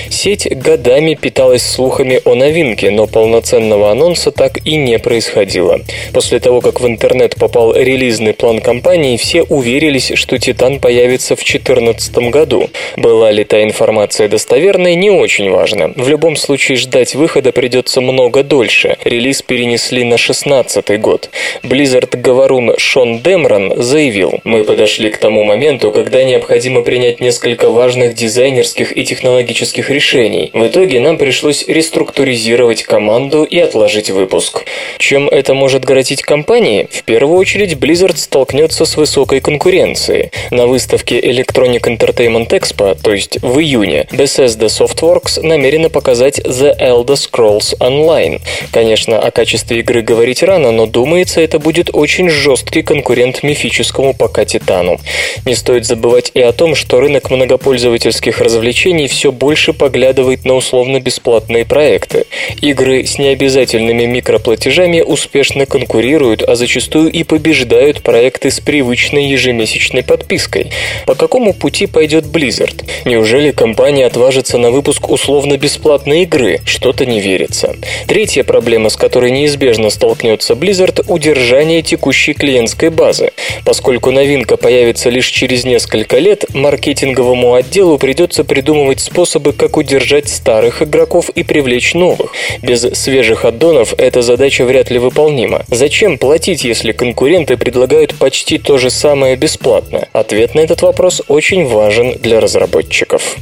Сеть годами питалась слухами о новинке, но полноценного анонса так и не происходило. После того, как в интернет попал релизный план компании, все уверились, что Титан появится в 2014 году. Была ли та информация достоверной, не очень важно. В любом случае ждать выхода придется много намного дольше. Релиз перенесли на 16 год. Blizzard-говорун Шон Демрон заявил, «Мы подошли к тому моменту, когда необходимо принять несколько важных дизайнерских и технологических решений. В итоге нам пришлось реструктуризировать команду и отложить выпуск. Чем это может грозить компании? В первую очередь Blizzard столкнется с высокой конкуренцией. На выставке Electronic Entertainment Expo, то есть в июне, Bethesda Softworks намерена показать The Elder Scrolls Online. Конечно, о качестве игры говорить рано, но думается, это будет очень жесткий конкурент мифическому пока Титану. Не стоит забывать и о том, что рынок многопользовательских развлечений все больше поглядывает на условно-бесплатные проекты. Игры с необязательными микроплатежами успешно конкурируют, а зачастую и побеждают проекты с привычной ежемесячной подпиской. По какому пути пойдет Blizzard? Неужели компания отважится на выпуск условно-бесплатной игры? Что-то не верится. Третья проблема, с которой неизбежно столкнется Blizzard – удержание текущей клиентской базы. Поскольку новинка появится лишь через несколько лет, маркетинговому отделу придется придумывать способы, как удержать старых игроков и привлечь новых. Без свежих аддонов эта задача вряд ли выполнима. Зачем платить, если конкуренты предлагают почти то же самое бесплатно? Ответ на этот вопрос очень важен для разработчиков.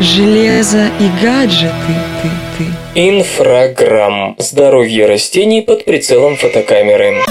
Железо и гаджеты, ты, ты. Инфраграмм. Здоровье растений под прицелом фотокамеры.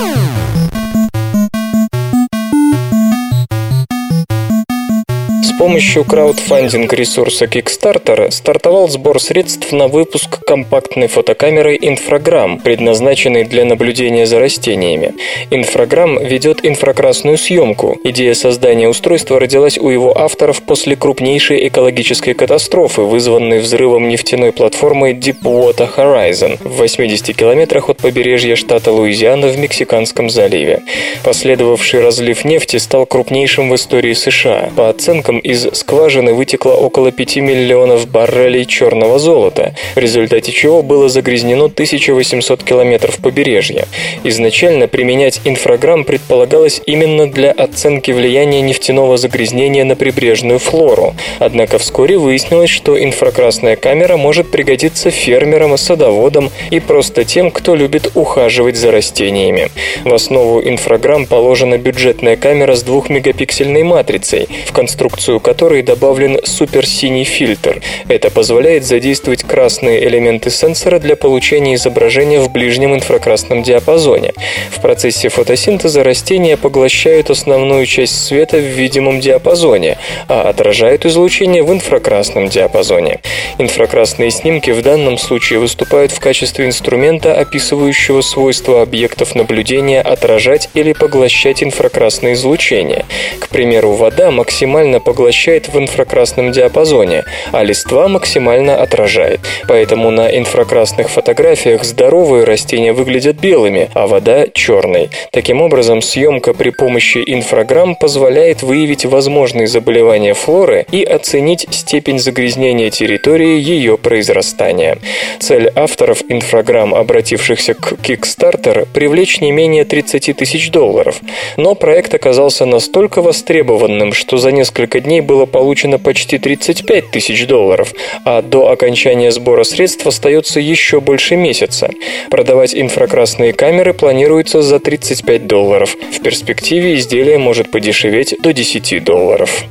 Помощью краудфандинг-ресурса Kickstarter стартовал сбор средств на выпуск компактной фотокамеры «Инфраграмм», предназначенной для наблюдения за растениями. «Инфраграмм» ведет инфракрасную съемку. Идея создания устройства родилась у его авторов после крупнейшей экологической катастрофы, вызванной взрывом нефтяной платформы Deepwater Horizon в 80 километрах от побережья штата Луизиана в Мексиканском заливе. Последовавший разлив нефти стал крупнейшим в истории США. По оценкам, из скважины вытекло около 5 миллионов баррелей черного золота, в результате чего было загрязнено 1800 километров побережья. Изначально применять инфраграмм предполагалось именно для оценки влияния нефтяного загрязнения на прибрежную флору. Однако вскоре выяснилось, что инфракрасная камера может пригодиться фермерам, садоводам и просто тем, кто любит ухаживать за растениями. В основу инфраграмм положена бюджетная камера с двухмегапиксельной матрицей, в конструкцию которой добавлен суперсиний фильтр. Это позволяет задействовать красные элементы сенсора для получения изображения в ближнем инфракрасном диапазоне. В процессе фотосинтеза растения поглощают основную часть света в видимом диапазоне, а отражают излучение в инфракрасном диапазоне. Инфракрасные снимки в данном случае выступают в качестве инструмента, описывающего свойства объектов наблюдения отражать или поглощать инфракрасное излучение. К примеру, вода максимально поглощает в инфракрасном диапазоне, а листва максимально отражает. Поэтому на инфракрасных фотографиях здоровые растения выглядят белыми, а вода – черной. Таким образом, съемка при помощи инфраграмм позволяет выявить возможные заболевания флоры и оценить степень загрязнения территории ее произрастания. Цель авторов инфраграмм, обратившихся к Kickstarter, привлечь не менее 30 тысяч долларов. Но проект оказался настолько востребованным, что за несколько дней было получено почти 35 тысяч долларов, а до окончания сбора средств остается еще больше месяца. Продавать инфракрасные камеры планируется за 35 долларов. В перспективе изделие может подешеветь до 10 долларов.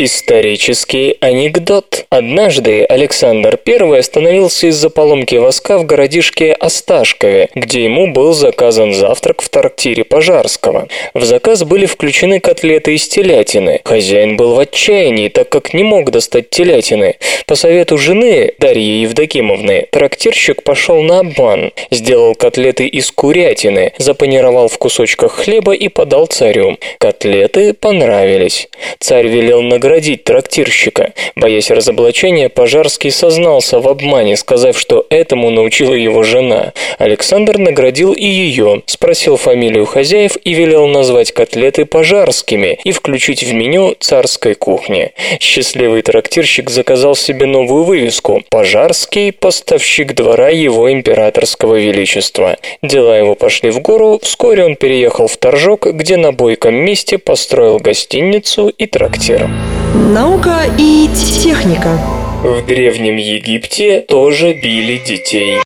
Исторический анекдот. Однажды Александр I остановился из-за поломки воска в городишке Осташкове, где ему был заказан завтрак в трактире Пожарского. В заказ были включены котлеты из телятины. Хозяин был в отчаянии, так как не мог достать телятины. По совету жены, Дарьи Евдокимовны, трактирщик пошел на обман. Сделал котлеты из курятины, запанировал в кусочках хлеба и подал царю. Котлеты понравились. Царь велел наградить наградить трактирщика. Боясь разоблачения, Пожарский сознался в обмане, сказав, что этому научила его жена. Александр наградил и ее, спросил фамилию хозяев и велел назвать котлеты пожарскими и включить в меню царской кухни. Счастливый трактирщик заказал себе новую вывеску «Пожарский, поставщик двора его императорского величества». Дела его пошли в гору, вскоре он переехал в Торжок, где на бойком месте построил гостиницу и трактир. Наука и техника. В Древнем Египте тоже били детей.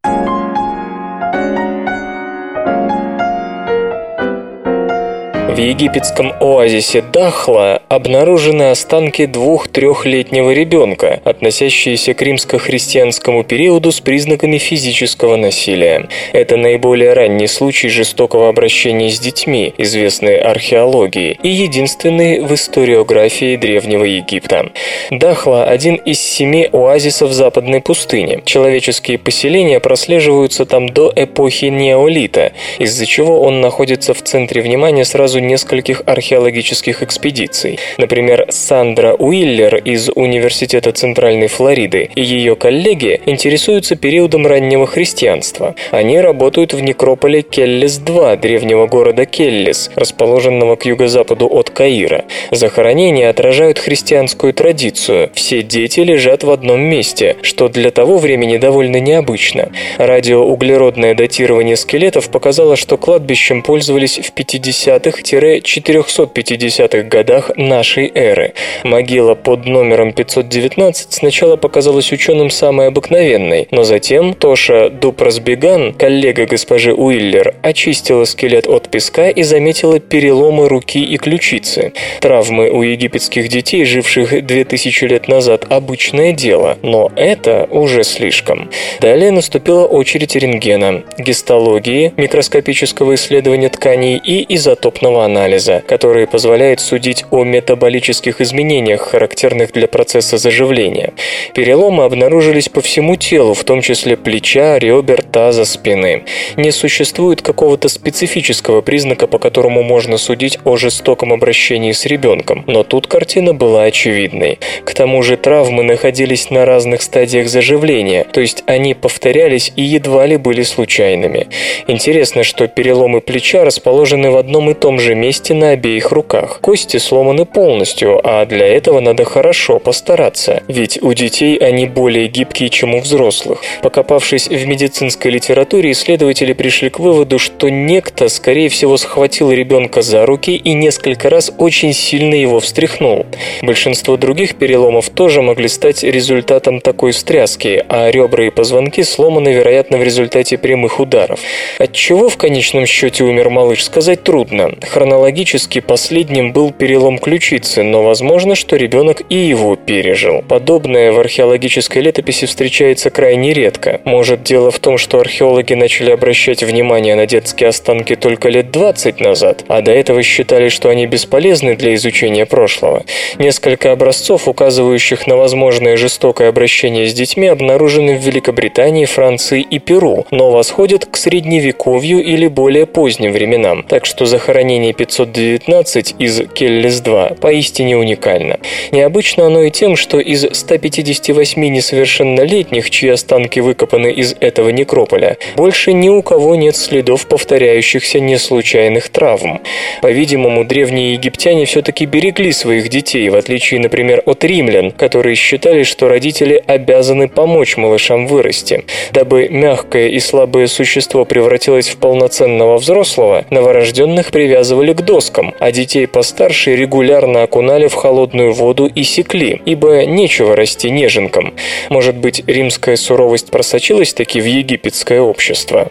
В египетском оазисе Дахла обнаружены останки двух-трехлетнего ребенка, относящиеся к римско-христианскому периоду с признаками физического насилия. Это наиболее ранний случай жестокого обращения с детьми, известный археологии, и единственный в историографии Древнего Египта. Дахла – один из семи оазисов западной пустыни. Человеческие поселения прослеживаются там до эпохи неолита, из-за чего он находится в центре внимания сразу нескольких археологических экспедиций. Например, Сандра Уиллер из Университета Центральной Флориды и ее коллеги интересуются периодом раннего христианства. Они работают в некрополе Келлис-2 древнего города Келлис, расположенного к юго-западу от Каира. Захоронения отражают христианскую традицию. Все дети лежат в одном месте, что для того времени довольно необычно. Радиоуглеродное датирование скелетов показало, что кладбищем пользовались в 50-х 450-х годах нашей эры. Могила под номером 519 сначала показалась ученым самой обыкновенной, но затем Тоша Дупрасбеган, коллега госпожи Уиллер, очистила скелет от песка и заметила переломы руки и ключицы. Травмы у египетских детей, живших 2000 лет назад, обычное дело, но это уже слишком. Далее наступила очередь рентгена, гистологии, микроскопического исследования тканей и изотопного анализа, который позволяет судить о метаболических изменениях, характерных для процесса заживления. Переломы обнаружились по всему телу, в том числе плеча, ребер, таза, спины. Не существует какого-то специфического признака, по которому можно судить о жестоком обращении с ребенком, но тут картина была очевидной. К тому же травмы находились на разных стадиях заживления, то есть они повторялись и едва ли были случайными. Интересно, что переломы плеча расположены в одном и том же месте на обеих руках. Кости сломаны полностью, а для этого надо хорошо постараться, ведь у детей они более гибкие, чем у взрослых. Покопавшись в медицинской литературе, исследователи пришли к выводу, что некто, скорее всего, схватил ребенка за руки и несколько раз очень сильно его встряхнул. Большинство других переломов тоже могли стать результатом такой встряски, а ребра и позвонки сломаны, вероятно, в результате прямых ударов. От чего в конечном счете умер малыш, сказать трудно. Хронологически последним был перелом ключицы, но возможно, что ребенок и его пережил. Подобное в археологической летописи встречается крайне редко. Может, дело в том, что археологи начали обращать внимание на детские останки только лет 20 назад, а до этого считали, что они бесполезны для изучения прошлого. Несколько образцов, указывающих на возможное жестокое обращение с детьми, обнаружены в Великобритании, Франции и Перу, но восходят к средневековью или более поздним временам, так что захоронение 519 из Келлис-2 поистине уникально. Необычно оно и тем, что из 158 несовершеннолетних, чьи останки выкопаны из этого некрополя, больше ни у кого нет следов повторяющихся неслучайных травм. По-видимому, древние египтяне все-таки берегли своих детей, в отличие, например, от римлян, которые считали, что родители обязаны помочь малышам вырасти. Дабы мягкое и слабое существо превратилось в полноценного взрослого, новорожденных привязывали к доскам, а детей постарше регулярно окунали в холодную воду и секли, ибо нечего расти неженкам. Может быть, римская суровость просочилась таки в египетское общество?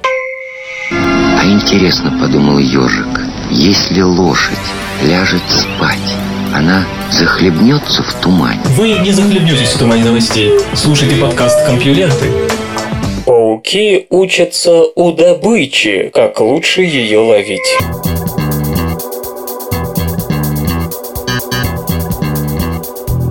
А интересно, подумал ежик, если лошадь ляжет спать, она захлебнется в тумане. Вы не захлебнетесь в тумане новостей. Слушайте подкаст «Компьюленты». Пауки учатся у добычи, как лучше ее ловить.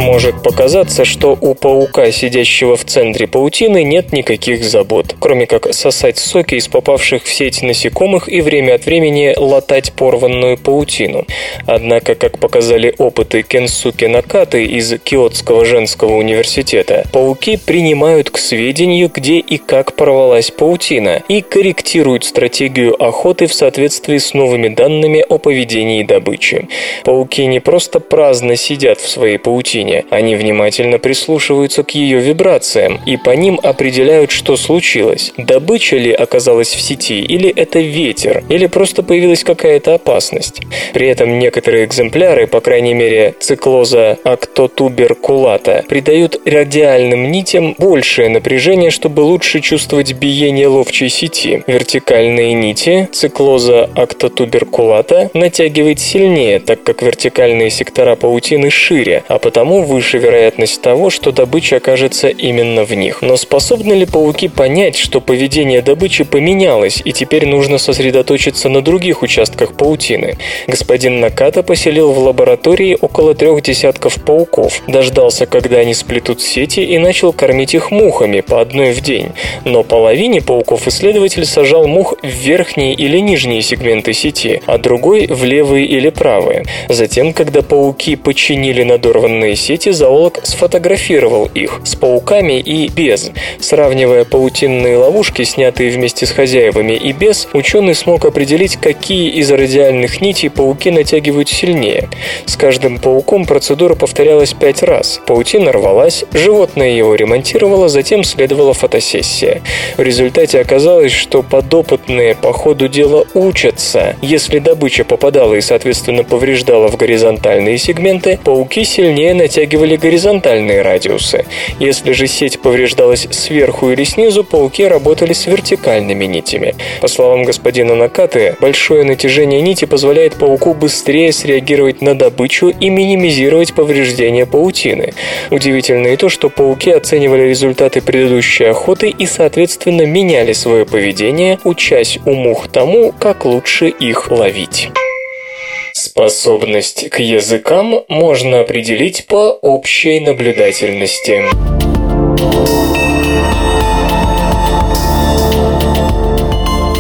Может показаться, что у паука, сидящего в центре паутины, нет никаких забот, кроме как сосать соки из попавших в сеть насекомых и время от времени латать порванную паутину. Однако, как показали опыты Кенсуки Накаты из Киотского женского университета, пауки принимают к сведению, где и как порвалась паутина, и корректируют стратегию охоты в соответствии с новыми данными о поведении добычи. Пауки не просто праздно сидят в своей паутине, паутине. Они внимательно прислушиваются к ее вибрациям и по ним определяют, что случилось. Добыча ли оказалась в сети, или это ветер, или просто появилась какая-то опасность. При этом некоторые экземпляры, по крайней мере циклоза актотуберкулата, придают радиальным нитям большее напряжение, чтобы лучше чувствовать биение ловчей сети. Вертикальные нити циклоза актотуберкулата натягивает сильнее, так как вертикальные сектора паутины шире, а потому выше вероятность того, что добыча окажется именно в них. Но способны ли пауки понять, что поведение добычи поменялось, и теперь нужно сосредоточиться на других участках паутины? Господин Наката поселил в лаборатории около трех десятков пауков, дождался, когда они сплетут сети и начал кормить их мухами по одной в день. Но половине пауков исследователь сажал мух в верхние или нижние сегменты сети, а другой в левые или правые. Затем, когда пауки починили надорванные сети, зоолог сфотографировал их с пауками и без. Сравнивая паутинные ловушки, снятые вместе с хозяевами и без, ученый смог определить, какие из радиальных нитей пауки натягивают сильнее. С каждым пауком процедура повторялась пять раз. Паутина рвалась, животное его ремонтировало, затем следовала фотосессия. В результате оказалось, что подопытные по ходу дела учатся. Если добыча попадала и, соответственно, повреждала в горизонтальные сегменты, пауки сильнее натягивали горизонтальные радиусы. Если же сеть повреждалась сверху или снизу, пауки работали с вертикальными нитями. По словам господина Накаты, большое натяжение нити позволяет пауку быстрее среагировать на добычу и минимизировать повреждения паутины. Удивительно и то, что пауки оценивали результаты предыдущей охоты и, соответственно, меняли свое поведение, учась у мух тому, как лучше их ловить. Способность к языкам можно определить по общей наблюдательности.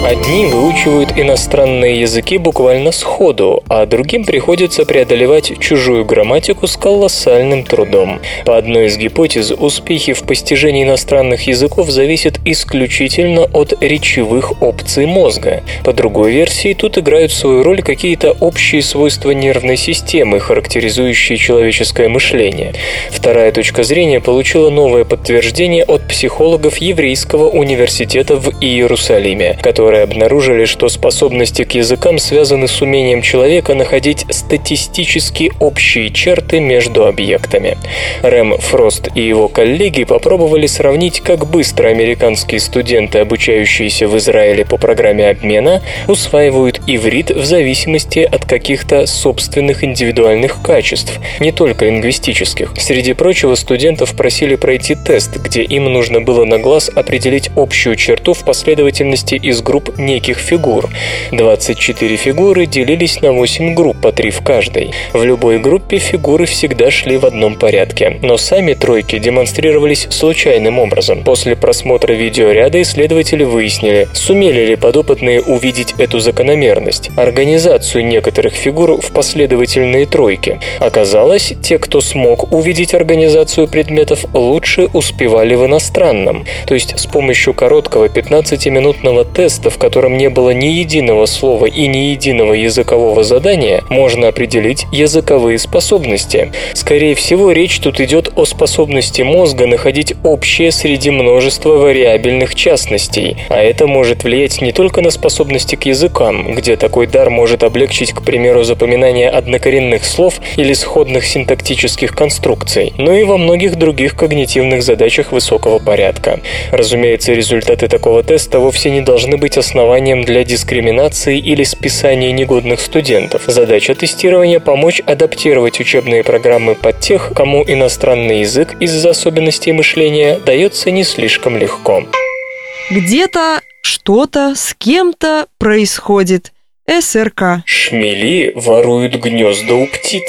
Одни выучивают иностранные языки буквально сходу, а другим приходится преодолевать чужую грамматику с колоссальным трудом. По одной из гипотез, успехи в постижении иностранных языков зависят исключительно от речевых опций мозга. По другой версии, тут играют свою роль какие-то общие свойства нервной системы, характеризующие человеческое мышление. Вторая точка зрения получила новое подтверждение от психологов Еврейского университета в Иерусалиме, которые обнаружили, что способности к языкам связаны с умением человека находить статистически общие черты между объектами. Рэм Фрост и его коллеги попробовали сравнить, как быстро американские студенты, обучающиеся в Израиле по программе обмена, усваивают иврит в зависимости от каких-то собственных индивидуальных качеств, не только лингвистических. Среди прочего, студентов просили пройти тест, где им нужно было на глаз определить общую черту в последовательности из групп неких фигур. 24 фигуры делились на 8 групп, по 3 в каждой. В любой группе фигуры всегда шли в одном порядке, но сами тройки демонстрировались случайным образом. После просмотра видеоряда исследователи выяснили, сумели ли подопытные увидеть эту закономерность, организацию некоторых фигур в последовательные тройки. Оказалось, те, кто смог увидеть организацию предметов, лучше успевали в иностранном, то есть с помощью короткого 15-минутного теста, в котором не было ни единого слова и ни единого языкового задания, можно определить языковые способности. Скорее всего, речь тут идет о способности мозга находить общее среди множества вариабельных частностей, а это может влиять не только на способности к языкам, где такой дар может облегчить, к примеру, запоминание однокоренных слов или сходных синтактических конструкций, но и во многих других когнитивных задачах высокого порядка. Разумеется, результаты такого теста вовсе не должны быть основанием для дискриминации или списания негодных студентов. Задача тестирования – помочь адаптировать учебные программы под тех, кому иностранный язык из-за особенностей мышления дается не слишком легко. Где-то что-то с кем-то происходит. СРК. Шмели воруют гнезда у птиц.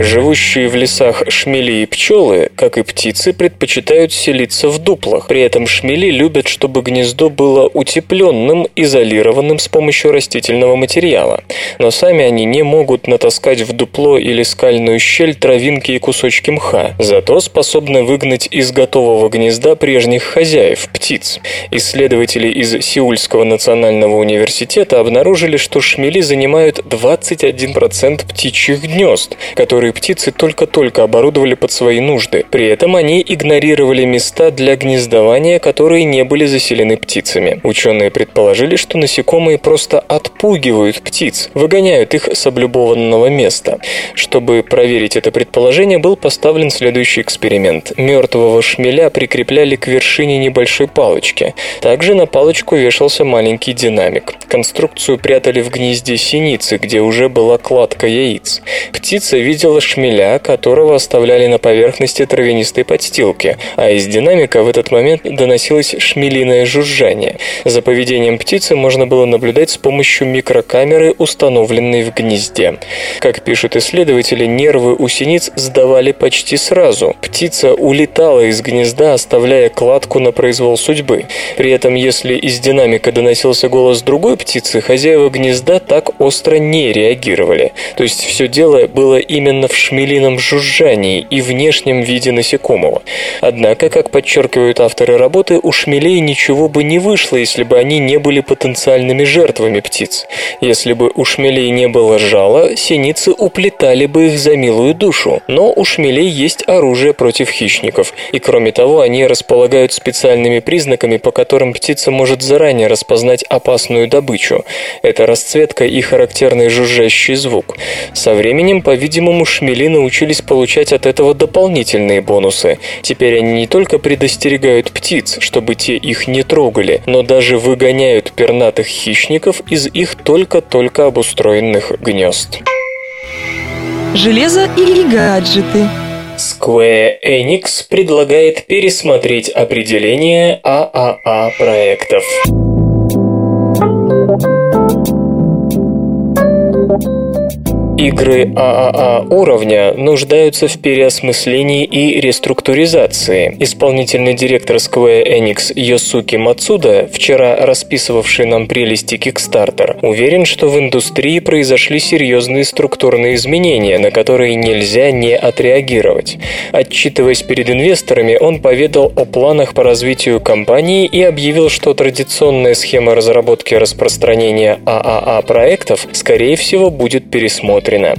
Живущие в лесах шмели и пчелы, как и птицы, предпочитают селиться в дуплах. При этом шмели любят, чтобы гнездо было утепленным, изолированным с помощью растительного материала. Но сами они не могут натаскать в дупло или скальную щель травинки и кусочки мха, зато способны выгнать из готового гнезда прежних хозяев, птиц. Исследователи из Сеульского национального университета обнаружили, что шмели занимают 21% птичьих гнезд, которые птицы только-только оборудовали под свои нужды. При этом они игнорировали места для гнездования, которые не были заселены птицами. Ученые предположили, что насекомые просто отпугивают птиц, выгоняют их с облюбованного места. Чтобы проверить это предположение, был поставлен следующий эксперимент. Мертвого шмеля прикрепляли к вершине небольшой палочки. Также на палочку вешался маленький динамик. Конструкцию прятали в гнезде синицы, где уже была кладка яиц. Птица видела шмеля, которого оставляли на поверхности травянистой подстилки, а из динамика в этот момент доносилось шмелиное жужжание. За поведением птицы можно было наблюдать с помощью микрокамеры, установленной в гнезде. Как пишут исследователи, нервы у синиц сдавали почти сразу. Птица улетала из гнезда, оставляя кладку на произвол судьбы. При этом, если из динамика доносился голос другой птицы, хозяева гнезда так остро не реагировали. То есть все дело было именно в шмелином жужжании и внешнем виде насекомого. Однако, как подчеркивают авторы работы, у шмелей ничего бы не вышло, если бы они не были потенциальными жертвами птиц. Если бы у шмелей не было жала, синицы уплетали бы их за милую душу. Но у шмелей есть оружие против хищников, и кроме того, они располагают специальными признаками, по которым птица может заранее распознать опасную добычу. Это расцветка и характерный жужжащий звук. Со временем, по-видимому, шмели научились получать от этого дополнительные бонусы. Теперь они не только предостерегают птиц, чтобы те их не трогали, но даже выгоняют пернатых хищников из их только-только обустроенных гнезд. Железо или гаджеты? Square Enix предлагает пересмотреть определение ААА проектов. Игры ААА уровня нуждаются в переосмыслении и реструктуризации. Исполнительный директор Square Enix Йосуки Мацуда, вчера расписывавший нам прелести Kickstarter, уверен, что в индустрии произошли серьезные структурные изменения, на которые нельзя не отреагировать. Отчитываясь перед инвесторами, он поведал о планах по развитию компании и объявил, что традиционная схема разработки и распространения ААА проектов, скорее всего, будет пересмотрена предусмотрено.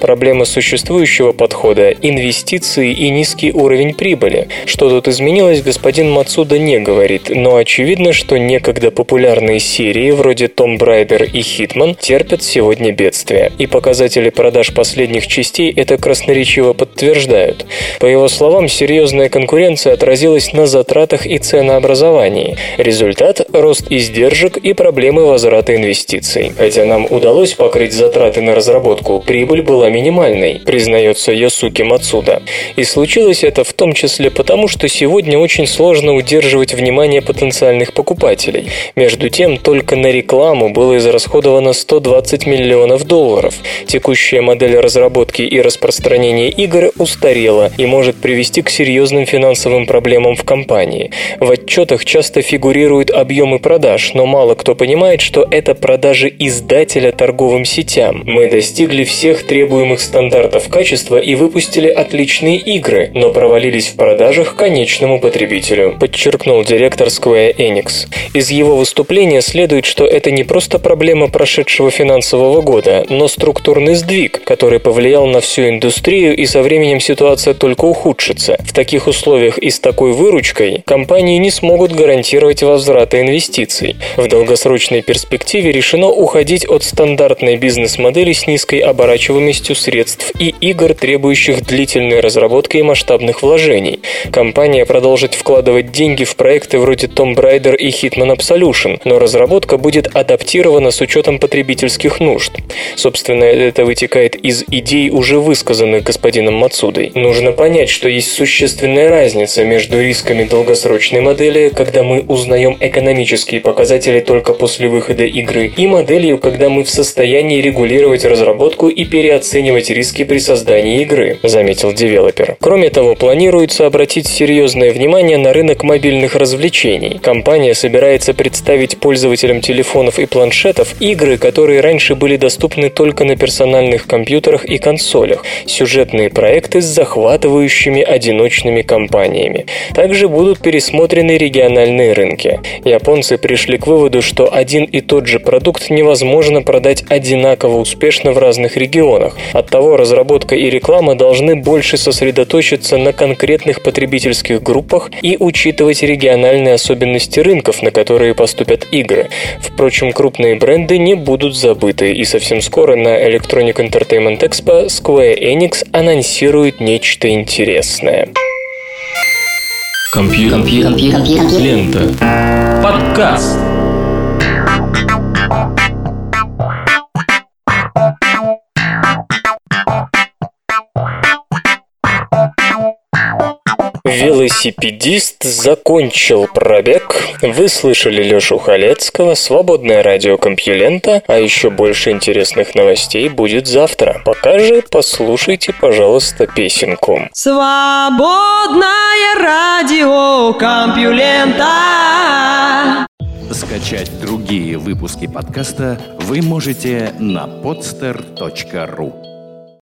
Проблема существующего подхода – инвестиции и низкий уровень прибыли. Что тут изменилось, господин Мацуда не говорит, но очевидно, что некогда популярные серии вроде Том Брайдер и Хитман терпят сегодня бедствие. И показатели продаж последних частей это красноречиво подтверждают. По его словам, серьезная конкуренция отразилась на затратах и ценообразовании. Результат – рост издержек и проблемы возврата инвестиций. Хотя нам удалось покрыть затраты на разработку, прибыль была минимальной, признается Ясуки Мацуда. И случилось это в том числе потому, что сегодня очень сложно удерживать внимание потенциальных покупателей. Между тем, только на рекламу было израсходовано 120 миллионов долларов. Текущая модель разработки и распространения игр устарела и может привести к серьезным финансовым проблемам в компании. В отчетах часто фигурируют объемы продаж, но мало кто понимает, что это продажи издателя торговым сетям. Мы достигли всех требуемых стандартов качества и выпустили отличные игры, но провалились в продажах конечному потребителю, подчеркнул директор Square Enix. Из его выступления следует, что это не просто проблема прошедшего финансового года, но структурный сдвиг, который повлиял на всю индустрию и со временем ситуация только ухудшится. В таких условиях и с такой выручкой компании не смогут гарантировать возврата инвестиций. В долгосрочной перспективе решено уходить от стандартной бизнес-модели с низкой оборачиваемостью средств и игр, требующих длительной разработки и масштабных вложений. Компания продолжит вкладывать деньги в проекты вроде Tomb Raider и Hitman Absolution, но разработка будет адаптирована с учетом потребительских нужд. Собственно, это вытекает из идей, уже высказанных господином Мацудой. Нужно понять, что есть существенная разница между рисками долгосрочной модели, когда мы узнаем экономические показатели только после выхода игры, и моделью, когда мы в состоянии регулировать разработку разработку и переоценивать риски при создании игры, заметил девелопер. Кроме того, планируется обратить серьезное внимание на рынок мобильных развлечений. Компания собирается представить пользователям телефонов и планшетов игры, которые раньше были доступны только на персональных компьютерах и консолях, сюжетные проекты с захватывающими одиночными компаниями. Также будут пересмотрены региональные рынки. Японцы пришли к выводу, что один и тот же продукт невозможно продать одинаково успешно в разных регионах. Оттого разработка и реклама должны больше сосредоточиться на конкретных потребительских группах и учитывать региональные особенности рынков, на которые поступят игры. Впрочем, крупные бренды не будут забыты, и совсем скоро на Electronic Entertainment Expo Square Enix анонсирует нечто интересное. Компьютер. Лента. Подкаст. Велосипедист закончил пробег. Вы слышали Лешу Халецкого, свободное радио Компьюлента, а еще больше интересных новостей будет завтра. Пока же послушайте, пожалуйста, песенку. Свободное радио Компьюлента. Скачать другие выпудки подкаста вы можете на podster.ru